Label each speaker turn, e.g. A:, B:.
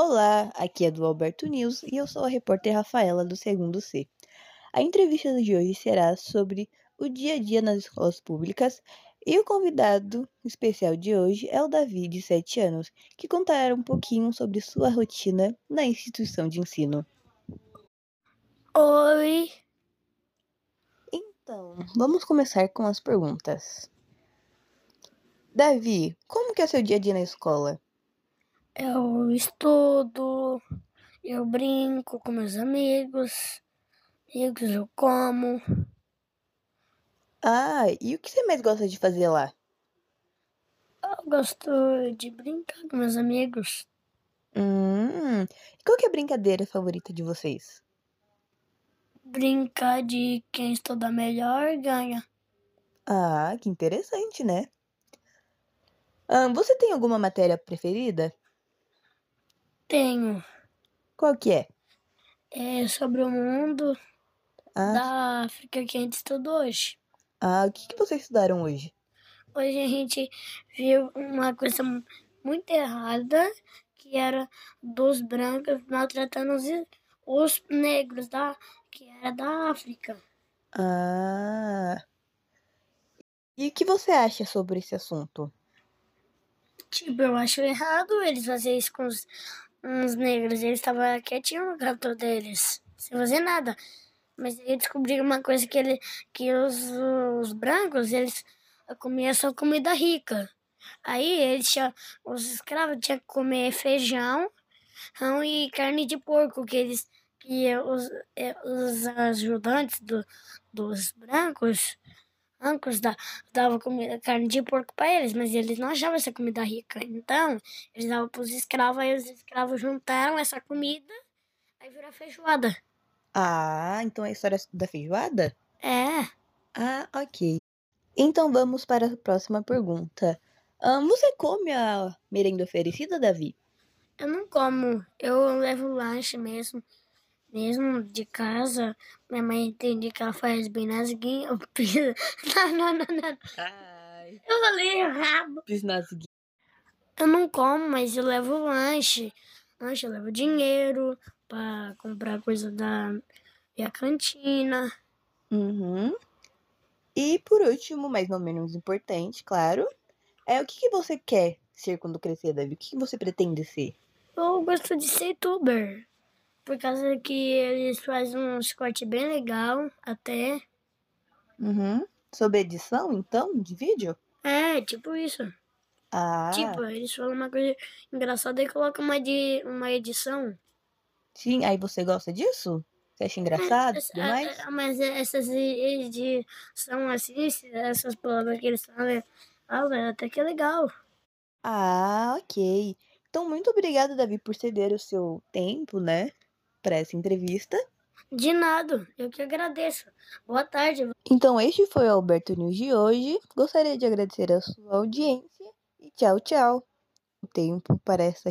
A: Olá, aqui é do Alberto News e eu sou a repórter Rafaela do segundo C. A entrevista de hoje será sobre o dia a dia nas escolas públicas e o convidado especial de hoje é o Davi, de 7 anos, que contará um pouquinho sobre sua rotina na instituição de ensino.
B: Oi,
A: Então, vamos começar com as perguntas. Davi, como que é seu dia a dia na escola?
B: Eu estudo, eu brinco com meus amigos, amigos eu como,
A: Ah, e o que você mais gosta de fazer lá?
B: eu gosto de brincar com meus amigos.
A: Hum, e qual que é a brincadeira favorita de vocês?
B: Brincar de quem estuda melhor ganha.
A: Ah, que interessante, né? Ahn, você tem alguma matéria preferida?
B: Tenho
A: Qual que é?
B: é sobre o mundo
A: Ah,
B: da África que a gente estudou hoje.
A: ah, o que que vocês estudaram hoje?
B: Hoje a gente viu uma coisa mu- muito errada, que era dos brancos maltratando os, os negros da, que era da África.
A: Ah. E o que você acha sobre esse assunto?
B: Tipo, eu acho errado eles fazerem isso com os, os negros. Eles estavam quietinhos no canto deles, sem fazer nada. Mas aí descobriram uma coisa que, ele, que os, os brancos, eles comiam só comida rica. Aí eles os escravos tinham que comer feijão rão e carne de porco, que eles que os, eh, os ajudantes do, dos brancos, brancos da, davam comida, carne de porco para eles, mas eles não achavam essa comida rica. Então, eles davam para os escravos, aí os escravos juntaram essa comida, aí virou feijoada.
A: Ah, então é a história da feijoada?
B: É,
A: Ah, ok. Então vamos para a próxima pergunta. Ahn, você come a merenda oferecida, Davi?
B: eu não como, eu levo lanche mesmo. Mesmo de casa, minha mãe entende que ela faz bem eu piso- Não, não, não, não.
A: Ai.
B: Eu falei errado.
A: Bisnasgue.
B: Eu não como, mas eu levo lanche. Lanche, eu levo dinheiro pra comprar coisa da minha cantina.
A: Uhum. E por último, mas não menos importante, claro, é o que, que você quer ser quando crescer, Davi? O que, que você pretende ser?
B: Eu gosto de ser youtuber. Por causa que eles fazem uns cortes bem legal, até.
A: Uhum. Sobre edição, então, de vídeo?
B: É, tipo isso.
A: Ah,
B: Tipo, eles falam uma coisa engraçada e colocam uma, de, uma edição.
A: sim. Aí você gosta disso? Você acha engraçado e
B: Essa-
A: tudo mais?
B: é- é- mas essas edição assim, essas palavras que eles falam, falam, até que é legal.
A: Ah, ok. Então, muito obrigada, Davi, por ceder o seu tempo, né, para essa entrevista.
B: De nada, eu que agradeço. Boa tarde.
A: Então, este foi o Alberto News de hoje. Gostaria de agradecer a sua audiência e tchau, tchau. O tempo para essa